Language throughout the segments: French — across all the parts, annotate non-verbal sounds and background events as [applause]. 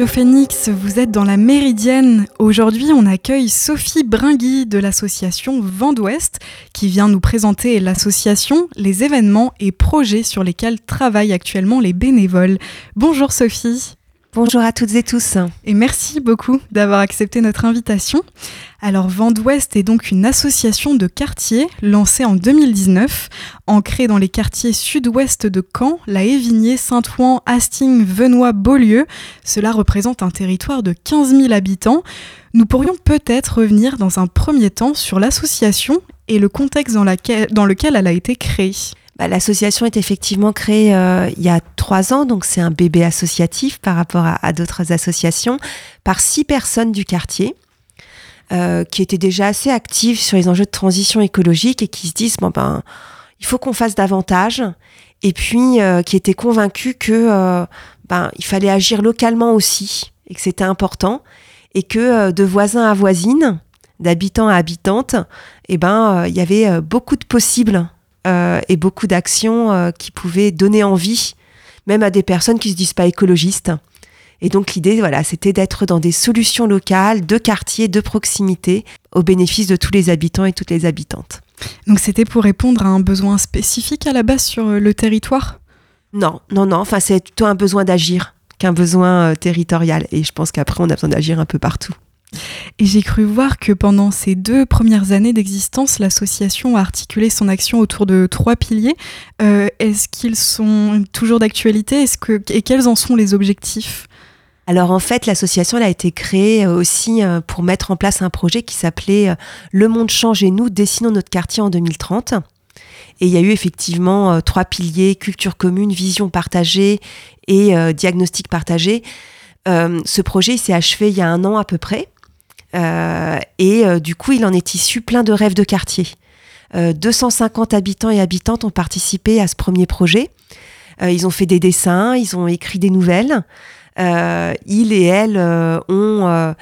Radio Phoenix, vous êtes dans la Méridienne. Aujourd'hui, on accueille Sophie Bringui de l'association Vent d'Ouest qui vient nous présenter l'association, les événements et projets sur lesquels travaillent actuellement les bénévoles. Bonjour Sophie. Bonjour à toutes et tous. Et merci beaucoup d'avoir accepté notre invitation. Alors Vent d'Ouest est donc une association de quartiers lancée en 2019, ancrée dans les quartiers sud-ouest de Caen, la Évigné, Saint-Ouen, Hastings, Venoy, Beaulieu. Cela représente un territoire de 15 000 habitants. Nous pourrions peut-être revenir dans un premier temps sur l'association et le contexte dans, dans lequel elle a été créée. Bah, l'association est effectivement créée euh, il y a trois ans, donc c'est un bébé associatif par rapport à, d'autres associations, par six personnes du quartier. Euh, qui étaient déjà assez actives sur les enjeux de transition écologique et qui se disent bon ben il faut qu'on fasse davantage et puis euh, qui étaient convaincus que ben il fallait agir localement aussi et que c'était important et que de voisin à voisine d'habitants à habitantes et eh ben il y avait beaucoup de possibles et beaucoup d'actions euh, qui pouvaient donner envie, même à des personnes qui se disent pas écologistes. Et donc l'idée, voilà, c'était d'être dans des solutions locales, de quartier, de proximité, au bénéfice de tous les habitants et toutes les habitantes. Donc c'était pour répondre à un besoin spécifique à la base sur euh, le territoire? Non, non, non. Enfin, c'est plutôt un besoin d'agir qu'un besoin territorial. Et je pense qu'après, on a besoin d'agir un peu partout. Et j'ai cru voir que pendant ces deux premières années d'existence, l'association a articulé son action autour de trois piliers. Euh, est-ce qu'ils sont toujours d'actualité? Et quels en sont les objectifs? Alors en fait, l'association a été créée euh, aussi euh, pour mettre en place un projet qui s'appelait Le monde change et nous dessinons notre quartier en 2030. Et il y a eu effectivement trois piliers, culture commune, vision partagée et diagnostic partagé. ce projet s'est achevé il y a un an à peu près. Euh, et euh, du coup, il en est issu plein de rêves de quartier. 250 euh, habitants et habitantes ont participé à ce premier projet. ils ont fait des dessins, ils ont écrit des nouvelles. Euh, il et elle ont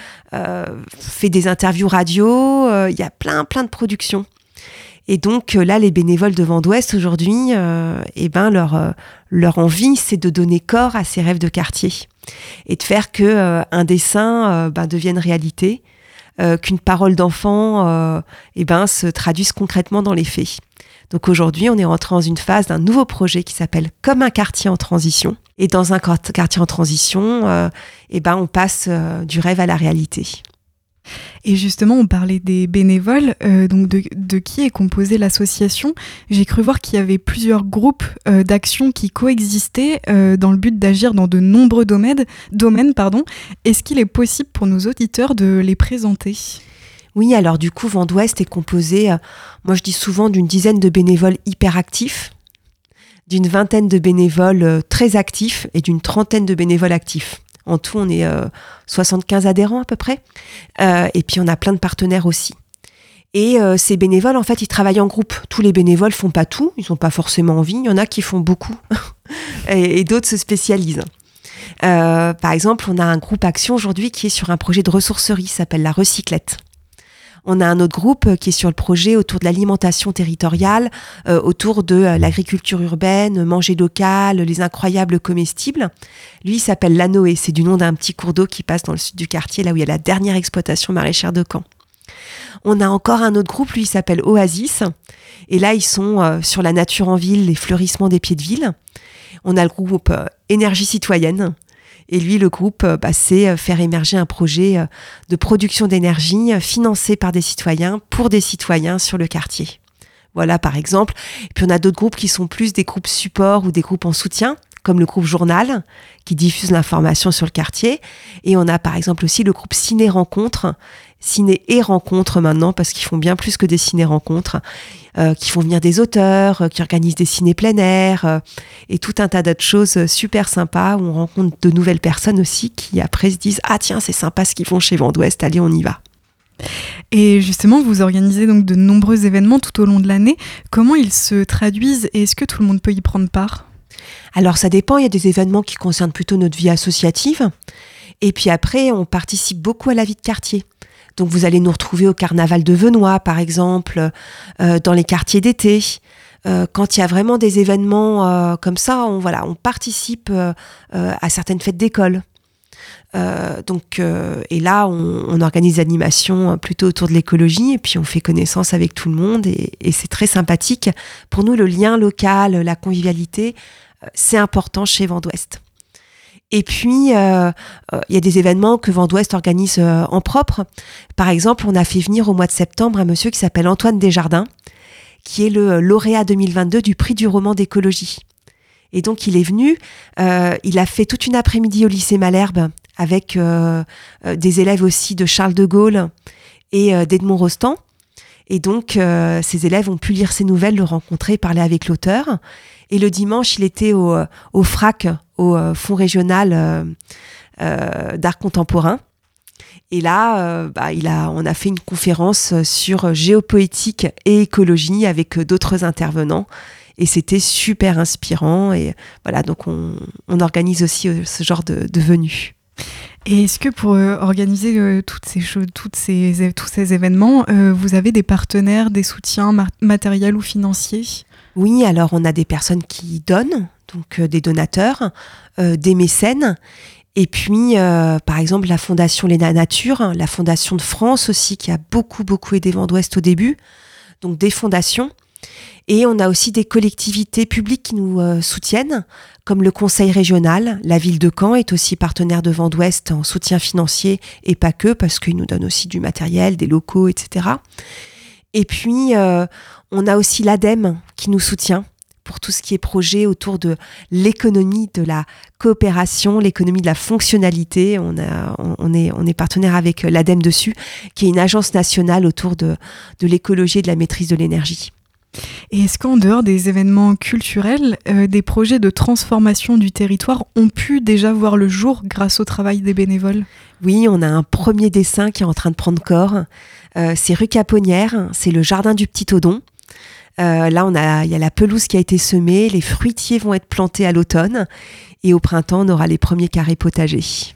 fait des interviews radio. Il y a plein, plein de productions. Et donc là, les bénévoles de Vent d'Ouest aujourd'hui, eh ben leur leur envie, c'est de donner corps à ces rêves de quartier et de faire que un dessin ben, devienne réalité, qu'une parole d'enfant euh, eh ben, se traduise concrètement dans les faits. Donc aujourd'hui, on est rentré dans une phase d'un nouveau projet qui s'appelle Comme un quartier en transition. Et dans un quartier en transition, euh, eh ben, on passe du rêve à la réalité. Et justement, on parlait des bénévoles, euh, donc de, qui est composée l'association. J'ai cru voir qu'il y avait plusieurs groupes euh, d'actions qui coexistaient euh, dans le but d'agir dans de nombreux domaines. Est-ce qu'il est possible pour nos auditeurs de les présenter? Oui, alors du coup, Vent d'Ouest est composé, moi je dis souvent, d'une dizaine de bénévoles hyper actifs, d'une vingtaine de bénévoles très actifs et d'une trentaine de bénévoles actifs. En tout, on est 75 euh, adhérents à peu près. Euh, et puis, on a plein de partenaires aussi. Et euh, ces bénévoles, en fait, ils travaillent en groupe. Tous les bénévoles font pas tout, ils n'ont pas forcément envie. Il y en a qui font beaucoup [laughs] et, d'autres se spécialisent. par exemple, on a un groupe action aujourd'hui qui est sur un projet de ressourcerie, s'appelle la Recyclette. On a un autre groupe euh, qui est sur le projet autour de l'alimentation territoriale, euh, autour de euh, l'agriculture urbaine, manger local, les incroyables comestibles. Lui, s'appelle l'Anoé, c'est du nom d'un petit cours d'eau qui passe dans le sud du quartier, là où il y a la dernière exploitation maraîchère de Caen. On a encore un autre groupe, lui, s'appelle Oasis. Et là, ils sont sur la nature en ville, les fleurissements des pieds de ville. On a le groupe Énergie citoyenne, et lui, le groupe, euh, bah, c'est euh, faire émerger un projet euh, de production d'énergie financé par des citoyens pour des citoyens sur le quartier. Voilà, par exemple. Et puis on a d'autres groupes qui sont plus des groupes support ou des groupes en soutien, comme le groupe Journal, qui diffuse l'information sur le quartier. Et on a par exemple aussi le groupe Ciné Rencontre, ciné et rencontres maintenant, parce qu'ils font bien plus que des ciné-rencontres, euh, qui font venir des auteurs, euh, qui organisent des ciné plein air, euh, et tout un tas d'autres choses super sympas, où on rencontre de nouvelles personnes aussi, qui après se disent « Ah tiens, c'est sympa ce qu'ils font chez Vendouest, allez, on y va ». Et justement, vous organisez donc de nombreux événements tout au long de l'année. Comment ils se traduisent et est-ce que tout le monde peut y prendre part? Alors ça dépend, il y a des événements qui concernent plutôt notre vie associative. Et puis après, on participe beaucoup à la vie de quartier. Donc vous allez nous retrouver au carnaval de Venoy, par exemple, euh, dans les quartiers d'été. Euh, quand il y a vraiment des événements euh, comme ça, on, voilà, on participe à certaines fêtes d'école. donc, et là, on, organise des animations plutôt autour de l'écologie, et puis on fait connaissance avec tout le monde, et, et c'est très sympathique. Pour nous, le lien local, la convivialité, c'est important chez Vent d'Ouest. Et puis, euh, euh, il y a des événements que Vent d'Ouest organise euh, en propre. Par exemple, on a fait venir au mois de septembre un monsieur qui s'appelle Antoine Desjardins, qui est le lauréat 2022 du prix du roman d'écologie. Et donc, il est venu, il a fait toute une après-midi au lycée Malherbe avec des élèves aussi de Charles de Gaulle et d'Edmond Rostand. Et donc, ces élèves ont pu lire ses nouvelles, le rencontrer, parler avec l'auteur. Et le dimanche, il était au, au FRAC, au euh, Fonds régional euh, euh, d'art contemporain. Et là, bah, il a, on a fait une conférence sur géopoétique et écologie avec d'autres intervenants. Et c'était super inspirant. Et voilà, donc on, organise aussi ce genre de, de venues. Et est-ce que pour organiser toutes ces choses, ces, tous ces événements, vous avez des partenaires, des soutiens matériels ou financiers? Oui, alors on a des personnes qui donnent, donc euh, des donateurs, euh, des mécènes. Et puis, euh, par exemple, la Fondation Léna Nature, la Fondation de France aussi, qui a beaucoup, beaucoup aidé Vent d'Ouest au début. Donc, des fondations. Et on a aussi des collectivités publiques qui nous soutiennent, comme le Conseil régional. La ville de Caen est aussi partenaire de Vent d'Ouest en soutien financier et pas que, parce qu'ils nous donnent aussi du matériel, des locaux, etc. Et puis, on a aussi l'ADEME qui nous soutient pour tout ce qui est projet autour de l'économie de la coopération, l'économie de la fonctionnalité. On, est, partenaire avec l'ADEME dessus, qui est une agence nationale autour de l'écologie et de la maîtrise de l'énergie. Et est-ce qu'en dehors des événements culturels, euh, des projets de transformation du territoire ont pu déjà voir le jour grâce au travail des bénévoles? Oui, on a un premier dessin qui est en train de prendre corps. Euh, c'est rue Caponnière, c'est le jardin du Petit Odon. Euh, là, on a, il y a la pelouse qui a été semée, les fruitiers vont être plantés à l'automne et au printemps, on aura les premiers carrés potagers.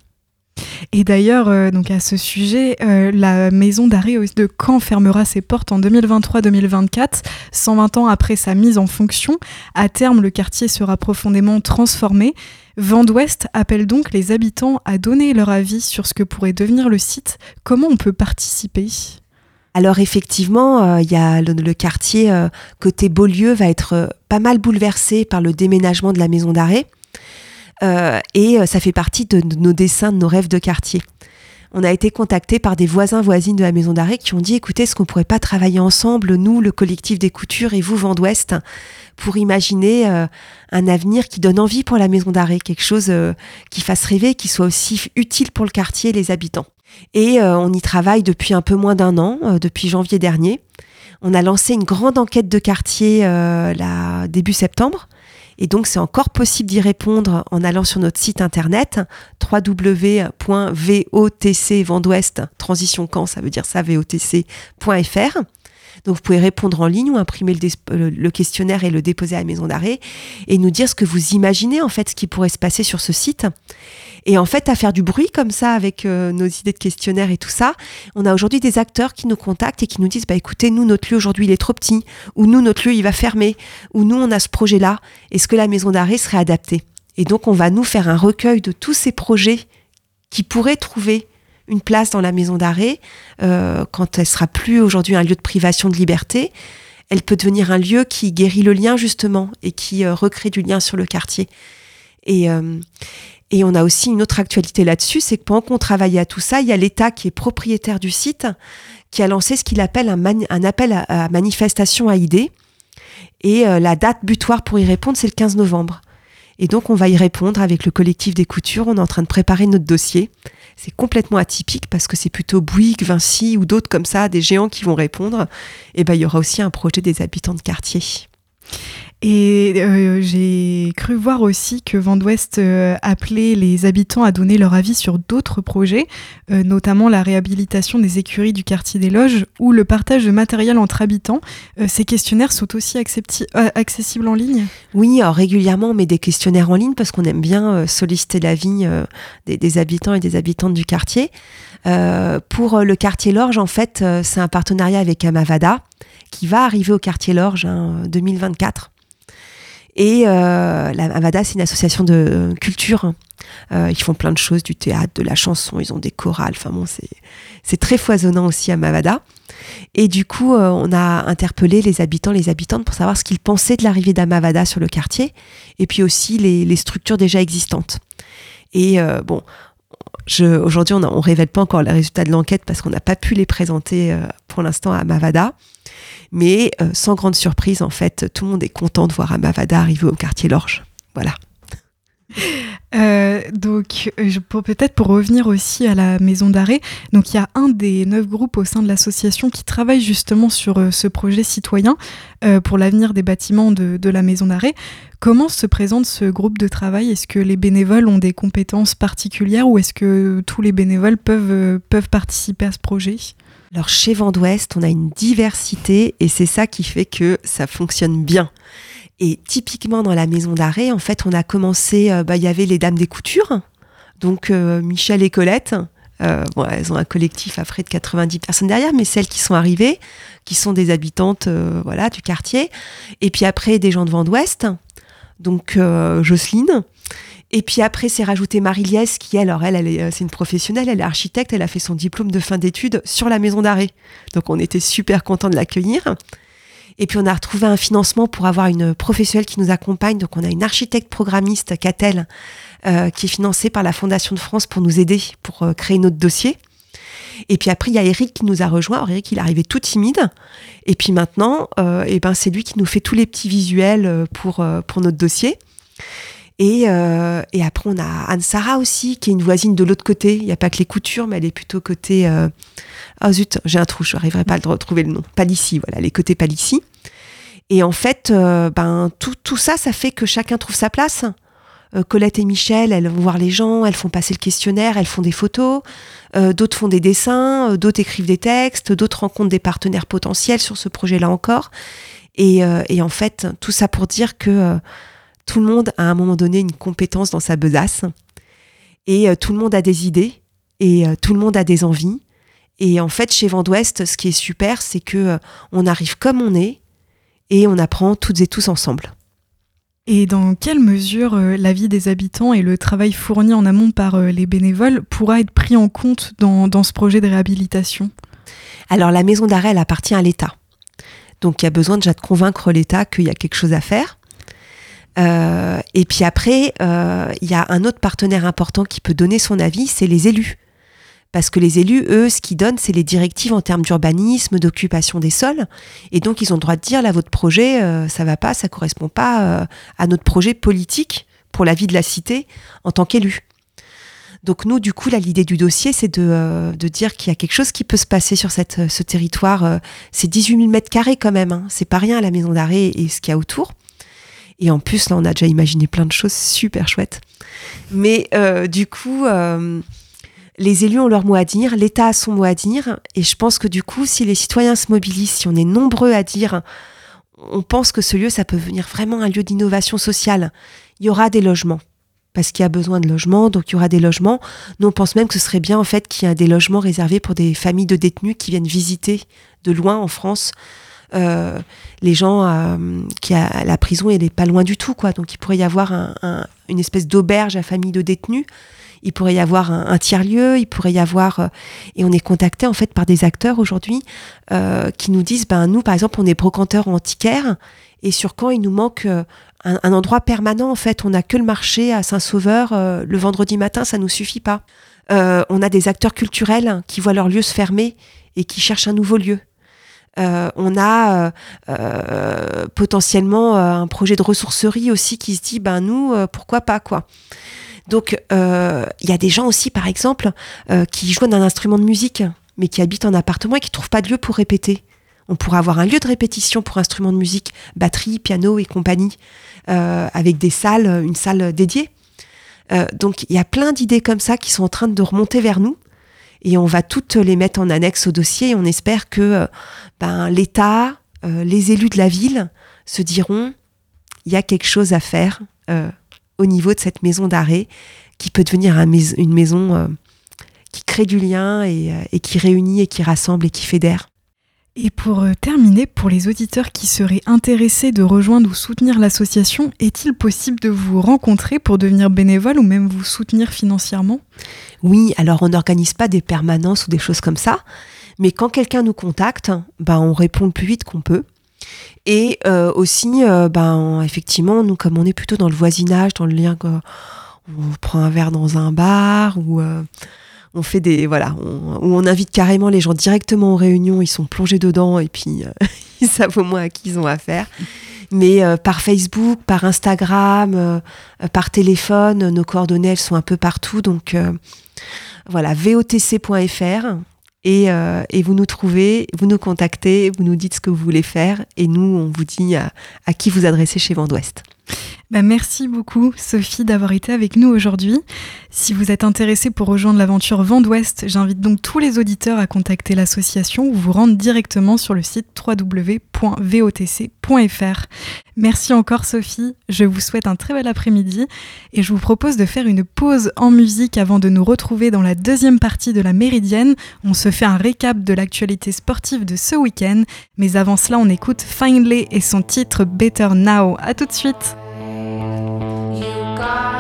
Et d'ailleurs, euh, donc à ce sujet, euh, la maison d'arrêt de Caen fermera ses portes en 2023-2024, 120 ans après sa mise en fonction. À terme, le quartier sera profondément transformé. Vent d'Ouest appelle donc les habitants à donner leur avis sur ce que pourrait devenir le site. Comment on peut participer? Alors effectivement, euh, il y a le, quartier côté Beaulieu va être pas mal bouleversé par le déménagement de la maison d'arrêt. Et ça fait partie de, nos dessins, de nos rêves de quartier. On a été contacté par des voisins voisines de la maison d'arrêt qui ont dit écoutez, est-ce qu'on pourrait pas travailler ensemble, nous, le collectif des coutures et vous, Vent d'Ouest, pour imaginer un avenir qui donne envie pour la maison d'arrêt, quelque chose qui fasse rêver, qui soit aussi utile pour le quartier et les habitants. Et euh, on y travaille depuis un peu moins d'un an, euh, depuis janvier dernier. On a lancé une grande enquête de quartier euh, là, début septembre. Et donc, c'est encore possible d'y répondre en allant sur notre site internet www.votc Transition Camp, ça veut dire ça, votc.fr. Donc, vous pouvez répondre en ligne ou imprimer le, questionnaire et le déposer à la maison d'arrêt et nous dire ce que vous imaginez, en fait, ce qui pourrait se passer sur ce site. Et en fait, à faire du bruit comme ça avec euh, nos idées de questionnaire et tout ça, on a aujourd'hui des acteurs qui nous contactent et qui nous disent bah écoutez, nous notre lieu aujourd'hui il est trop petit, ou nous notre lieu il va fermer, ou nous on a ce projet-là. Est-ce que la maison d'arrêt serait adaptée? Et donc on va nous faire un recueil de tous ces projets qui pourraient trouver une place dans la maison d'arrêt euh, quand elle sera plus aujourd'hui un lieu de privation de liberté. Elle peut devenir un lieu qui guérit le lien justement et qui euh, recrée du lien sur le quartier. Et, et on a aussi une autre actualité là-dessus, c'est que pendant qu'on travaillait à tout ça, il y a l'État qui est propriétaire du site, qui a lancé ce qu'il appelle un, appel à, manifestation à idées. Et euh, la date butoir pour y répondre, c'est le 15 novembre. Et donc, on va y répondre avec le collectif des coutures. On est en train de préparer notre dossier. C'est complètement atypique parce que c'est plutôt Bouygues, Vinci ou d'autres comme ça, des géants qui vont répondre. Et ben, il y aura aussi un projet des habitants de quartier. Et euh, j'ai cru voir aussi que Vent d'Ouest euh, appelait les habitants à donner leur avis sur d'autres projets, euh, notamment la réhabilitation des écuries du quartier des Loges ou le partage de matériel entre habitants. ces questionnaires sont aussi accessibles en ligne? Oui, alors régulièrement on met des questionnaires en ligne parce qu'on aime bien solliciter l'avis des, des, habitants et des habitantes du quartier. pour le quartier Lorge, en fait, c'est un partenariat avec Amavada qui va arriver au quartier Lorge en hein, 2024 Et la Mavada, c'est une association de culture. ils font plein de choses, du théâtre, de la chanson, ils ont des chorales. Enfin bon, c'est très foisonnant aussi à Mavada. Et du coup, on a interpellé les habitants, les habitantes pour savoir ce qu'ils pensaient de l'arrivée d'Amavada sur le quartier, et puis aussi les, les structures déjà existantes. Et bon, aujourd'hui, on ne révèle pas encore les résultats de l'enquête parce qu'on n'a pas pu les présenter euh, pour l'instant à Mavada. Mais euh, sans grande surprise, en fait, tout le monde est content de voir Amavada arriver au quartier Lorge. Voilà. Euh, donc, pour, peut-être pour revenir aussi à la maison d'arrêt, donc il y a un des neuf groupes au sein de l'association qui travaille justement sur euh, ce projet citoyen euh, pour l'avenir des bâtiments de, la maison d'arrêt. Comment se présente ce groupe de travail? Est-ce que les bénévoles ont des compétences particulières ou est-ce que tous les bénévoles peuvent, peuvent participer à ce projet? Alors chez Vendouest, on a une diversité et c'est ça qui fait que ça fonctionne bien. Et typiquement dans la maison d'arrêt, en fait, on a commencé, euh, bah, il y avait les dames des coutures, donc euh, Michel et Colette. Euh, bon, elles ont un collectif à près de 90 personnes derrière, mais celles qui sont arrivées, qui sont des habitantes voilà, du quartier. Et puis après, des gens de Vent d'Ouest, donc Jocelyne. Et puis après, c'est rajouté Marie-Liès, qui, alors, elle, elle c'est une professionnelle, elle est architecte, elle a fait son diplôme de fin d'études sur la maison d'arrêt. Donc on était super content de l'accueillir. Et puis on a retrouvé un financement pour avoir une professionnelle qui nous accompagne. Donc on a une architecte programmiste, Catel, euh, qui est financée par la Fondation de France pour nous aider pour euh, créer notre dossier. Et puis après, il y a Eric qui nous a rejoint. Alors Eric, il est arrivé tout timide. Et puis maintenant, euh, et ben, c'est lui qui nous fait tous les petits visuels pour notre dossier. Et, et, après, on a Anne-Sara aussi, qui est une voisine de l'autre côté. Il n'y a pas que les coutures, mais elle est plutôt côté oh zut, j'ai un trou, je n'arriverai pas à retrouver le nom. Palissy, voilà, les côtés Palissy. Et en fait, euh, ben, tout, tout, ça, ça fait que chacun trouve sa place. Euh, Colette et Michel, elles vont voir les gens, elles font passer le questionnaire, elles font des photos, euh, d'autres font des dessins, d'autres écrivent des textes, d'autres rencontrent des partenaires potentiels sur ce projet-là encore. Et, et, en fait, tout ça pour dire que tout le monde a à un moment donné une compétence dans sa besace, et tout le monde a des idées, et tout le monde a des envies, et en fait, chez Vent d'Ouest, ce qui est super, c'est que euh, on arrive comme on est et on apprend toutes et tous ensemble. Et dans quelle mesure euh, la vie des habitants et le travail fourni en amont par euh, les bénévoles pourra être pris en compte dans, ce projet de réhabilitation? Alors la maison d'arrêt, elle appartient à l'État. Donc il y a besoin déjà de convaincre l'État qu'il y a quelque chose à faire. Et puis après, il y a un autre partenaire important qui peut donner son avis, c'est les élus. Parce que les élus, eux, ce qu'ils donnent, c'est les directives en termes d'urbanisme, d'occupation des sols. Et donc, ils ont le droit de dire, là, votre projet, euh, ça va pas, ça correspond pas euh, à notre projet politique pour la vie de la cité en tant qu'élu. Donc nous, du coup, là, l'idée du dossier, c'est de, euh, de, dire qu'il y a quelque chose qui peut se passer sur cette, ce territoire. c'est 18 000 mètres carrés quand même. Hein. C'est pas rien la maison d'arrêt et ce qu'il y a autour. Et en plus, là, on a déjà imaginé plein de choses super chouettes. Mais du coup, les élus ont leur mot à dire, l'État a son mot à dire, et je pense que du coup, si les citoyens se mobilisent, si on est nombreux à dire, on pense que ce lieu, ça peut venir vraiment un lieu d'innovation sociale. Il y aura des logements, parce qu'il y a besoin de logements, donc il y aura des logements. Nous, on pense même que ce serait bien, en fait, qu'il y ait des logements réservés pour des familles de détenus qui viennent visiter de loin en France. Euh, les gens euh, qui à la prison, elle n'est pas loin du tout, quoi. Donc il pourrait y avoir une espèce d'auberge à famille de détenus il pourrait y avoir un, tiers-lieu, il pourrait y avoir... Euh, et on est contacté en fait par des acteurs aujourd'hui qui nous disent, ben nous par exemple on est brocanteurs antiquaires et sur quand il nous manque un, endroit permanent en fait, on n'a que le marché à Saint-Sauveur le vendredi matin, ça nous suffit pas. on a des acteurs culturels qui voient leur lieu se fermer et qui cherchent un nouveau lieu. On a potentiellement un projet de ressourcerie aussi qui se dit ben nous pourquoi pas quoi. Donc, euh, il y a des gens aussi, par exemple, euh, qui jouent d'un instrument de musique, mais qui habitent en appartement et qui ne trouvent pas de lieu pour répéter. On pourrait avoir un lieu de répétition pour instruments de musique, batterie, piano et compagnie, euh, avec des salles, une salle dédiée. donc, il y a plein d'idées comme ça qui sont en train de remonter vers nous. Et on va toutes les mettre en annexe au dossier et on espère que ben, l'État, les élus de la ville se diront, il y a quelque chose à faire au niveau de cette maison d'arrêt qui peut devenir une maison euh, qui crée du lien euh, et, qui réunit et qui rassemble et qui fédère. Et pour euh, terminer, pour les auditeurs qui seraient intéressés de rejoindre ou soutenir l'association, est-il possible de vous rencontrer pour devenir bénévole ou même vous soutenir financièrement? Oui, alors on n'organise pas des permanences ou des choses comme ça, mais quand quelqu'un nous contacte, ben, on répond le plus vite qu'on peut. Et euh, aussi, euh, ben, effectivement, nous, comme on est plutôt dans le voisinage, dans le lien, on prend un verre dans un bar ou on fait des voilà, où on invite carrément les gens directement aux réunions, ils sont plongés dedans et puis euh, [laughs] ils savent au moins à qui ils ont affaire. Mais euh, par Facebook, par Instagram, euh, par téléphone, nos coordonnées elles sont un peu partout. Donc voilà, votc.fr et, et, vous nous trouvez, vous nous contactez, vous nous dites ce que vous voulez faire et nous on vous dit à, à qui vous adresser chez Vent d'Ouest. Bah, merci beaucoup Sophie d'avoir été avec nous aujourd'hui. Si vous êtes intéressé pour rejoindre l'aventure Vent d'Ouest, j'invite donc tous les auditeurs à contacter l'association ou vous rendre directement sur le site www.votc.fr. Merci encore Sophie, je vous souhaite un très bel après-midi et je vous propose de faire une pause en musique avant de nous retrouver dans la deuxième partie de la Méridienne. On se fait un récap de l'actualité sportive de ce week-end, mais avant cela on écoute Finally et son titre Better Now. A tout de suite Vous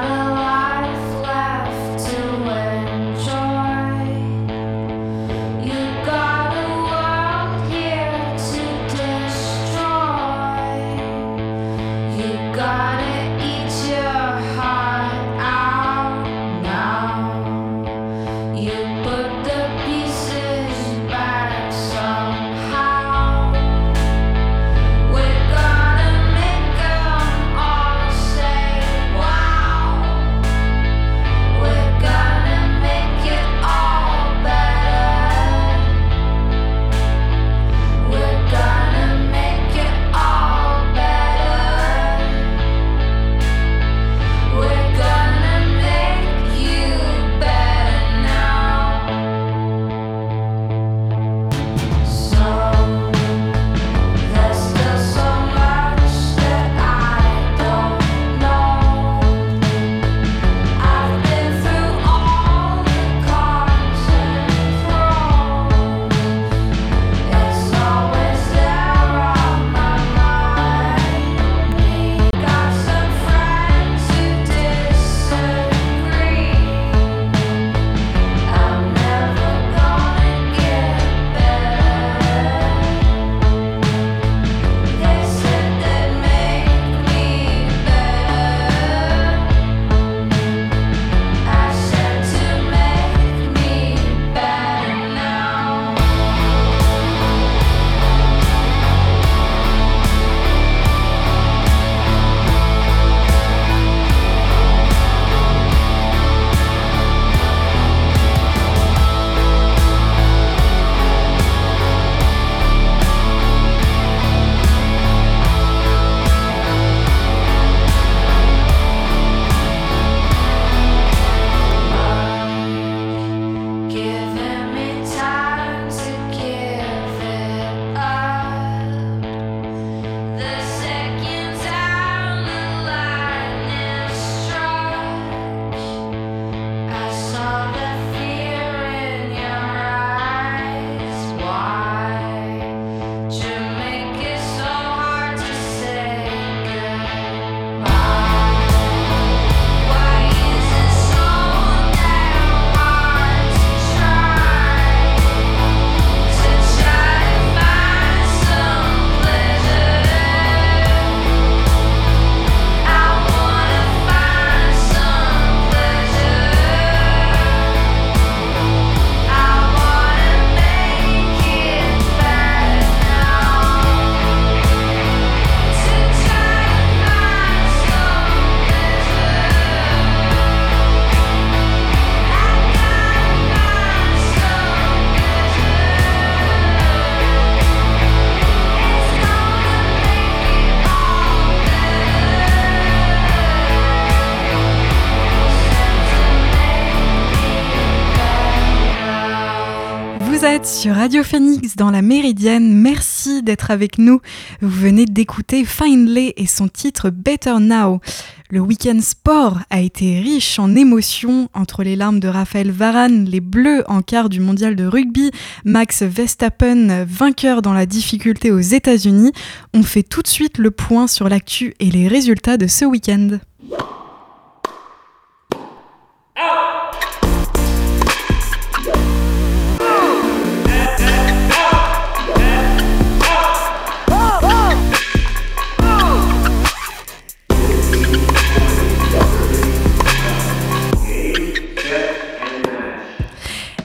sur Radio Phoenix dans la Méridienne. Merci d'être avec nous. Vous venez d'écouter Finlay et son titre Better Now. Le week-end sport a été riche en émotions entre les larmes de Raphaël Varane, les Bleus en quart du mondial de rugby, Max Verstappen vainqueur dans la difficulté aux États-Unis. On fait tout de suite le point sur l'actu et les résultats de ce week-end.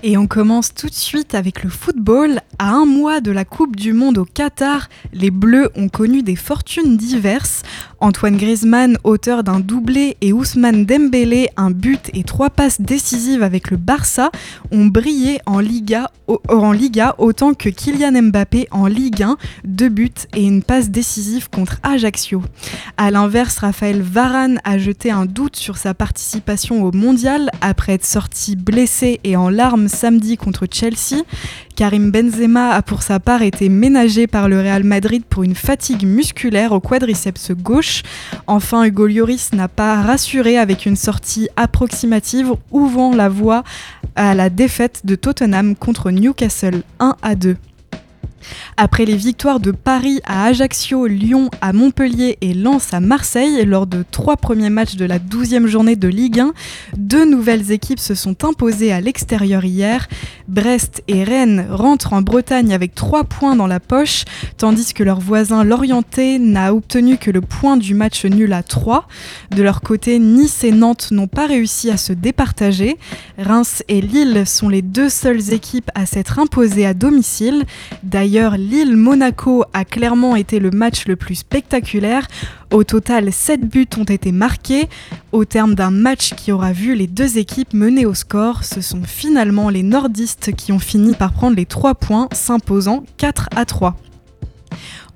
Et on commence tout de suite avec le football. À un mois de la Coupe du Monde au Qatar, les Bleus ont connu des fortunes diverses. Antoine Griezmann, auteur d'un doublé, et Ousmane Dembélé, un but et trois passes décisives avec le Barça, ont brillé en Liga, en Liga autant que Kylian Mbappé en Ligue 1, deux buts et une passe décisive contre Ajaccio. A l'inverse, Raphaël Varane a jeté un doute sur sa participation au Mondial après être sorti blessé et en larmes samedi contre Chelsea. Karim Benzema a pour sa part été ménagé par le Real Madrid pour une fatigue musculaire au quadriceps gauche. Enfin, Hugo Lloris n'a pas rassuré avec une sortie approximative ouvrant la voie à la défaite de Tottenham contre Newcastle 1 à 2. Après les victoires de Paris à Ajaccio, Lyon à Montpellier et Lens à Marseille lors de trois premiers matchs de la 12e journée de Ligue 1, deux nouvelles équipes se sont imposées à l'extérieur hier. Brest et Rennes rentrent en Bretagne avec trois points dans la poche, tandis que leur voisin Lorienté n'a obtenu que le point du match nul à 3. De leur côté, Nice et Nantes n'ont pas réussi à se départager. Reims et Lille sont les deux seules équipes à s'être imposées à domicile. D'ailleurs, Lille-Monaco a clairement été le match le plus spectaculaire. Au total, 7 buts ont été marqués. Au terme d'un match qui aura vu les deux équipes mener au score, ce sont finalement les nordistes qui ont fini par prendre les 3 points, s'imposant 4 à 3.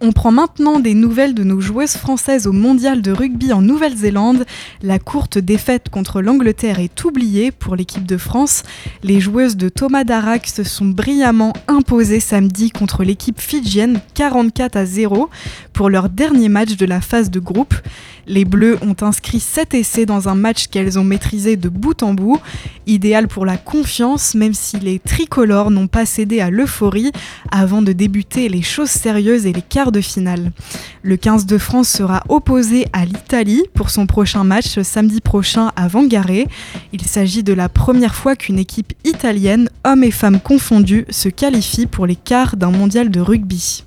On prend maintenant des nouvelles de nos joueuses françaises au mondial de rugby en Nouvelle-Zélande. La courte défaite contre l'Angleterre est oubliée pour l'équipe de France. Les joueuses de Thomas Darak se sont brillamment imposées samedi contre l'équipe fidjienne 44 à 0 pour leur dernier match de la phase de groupe. Les Bleus ont inscrit 7 essais dans un match qu'elles ont maîtrisé de bout en bout, idéal pour la confiance même si les tricolores n'ont pas cédé à l'euphorie avant de débuter les choses sérieuses et les quarts de finale. Le 15 de France sera opposé à l'Italie pour son prochain match samedi prochain à Vangaré. Il s'agit de la première fois qu'une équipe italienne, hommes et femmes confondus, se qualifie pour les quarts d'un mondial de rugby.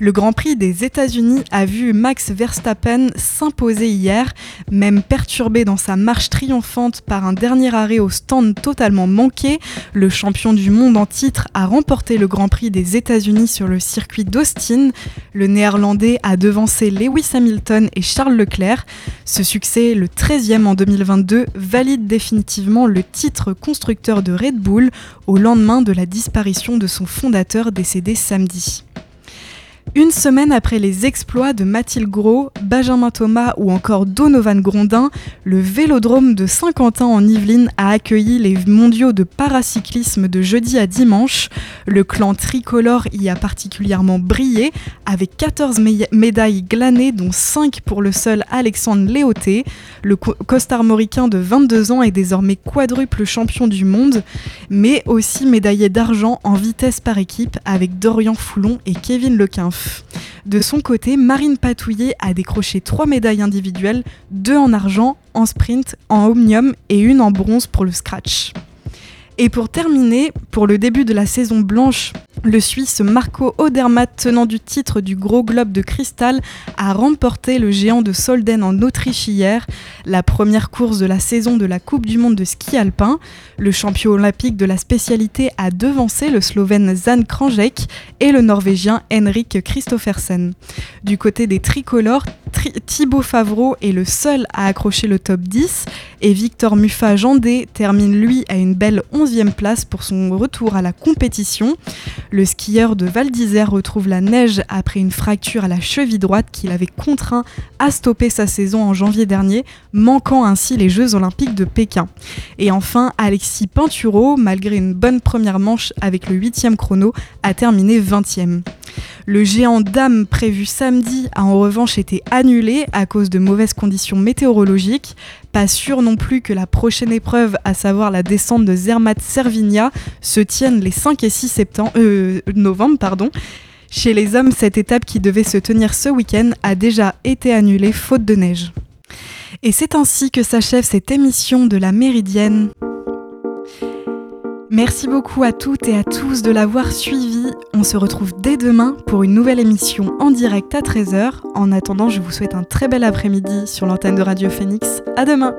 Le Grand Prix des États-Unis a vu Max Verstappen s'imposer hier, même perturbé dans sa marche triomphante par un dernier arrêt au stand totalement manqué. Le champion du monde en titre a remporté le Grand Prix des États-Unis sur le circuit d'Austin. Le néerlandais a devancé Lewis Hamilton et Charles Leclerc. Ce succès, le 13e en 2022, valide définitivement le titre constructeur de Red Bull au lendemain de la disparition de son fondateur décédé samedi. Une semaine après les exploits de Mathilde Gros, Benjamin Thomas ou encore Donovan Grondin, le vélodrome de Saint-Quentin en Yvelines a accueilli les mondiaux de paracyclisme de jeudi à dimanche. Le clan tricolore y a particulièrement brillé avec 14 médailles glanées dont 5 pour le seul Alexandre Léoté. Le costarmoricain de 22 ans est désormais quadruple champion du monde, mais aussi médaillé d'argent en vitesse par équipe avec Dorian Foulon et Kevin De son côté, Marine Patouillet a décroché trois médailles individuelles, deux en argent, en sprint, en omnium et une en bronze pour le scratch. Et pour terminer, pour le début de la saison blanche, le Suisse Marco Odermatt, tenant du titre du Gros Globe de Cristal, a remporté le géant de Solden en Autriche hier, la première course de la saison de la Coupe du Monde de ski alpin. Le champion olympique de la spécialité a devancé le Slovène Zan Kranjek et le Norvégien Henrik Christoffersen. Du côté des tricolores, Thibaut Favreau est le seul à accrocher le top 10 et Victor Muffat-Jandé termine lui à une belle 11e place pour son retour à la compétition. Le skieur de Val d'Isère retrouve la neige après une fracture à la cheville droite qu'il avait contraint à stopper sa saison en janvier dernier, manquant ainsi les Jeux olympiques de Pékin. Et enfin, Alexis Pinturo, malgré une bonne première manche avec le 8e chrono, a terminé 20e. Le géant dame prévu samedi a en revanche été annulé à cause de mauvaises conditions météorologiques. Pas sûr non plus que la prochaine épreuve, à savoir la descente de Zermatt-Servigna, se tienne les 5 et 6 septembre, euh, novembre. Chez les hommes, cette étape qui devait se tenir ce week-end a déjà été annulée faute de neige. Et c'est ainsi que s'achève cette émission de la Méridienne. Merci beaucoup à toutes et à tous de l'avoir suivi. On se retrouve dès demain pour une nouvelle émission en direct à 13h. En attendant, je vous souhaite un très bel après-midi sur l'antenne de Radio Phoenix. À demain!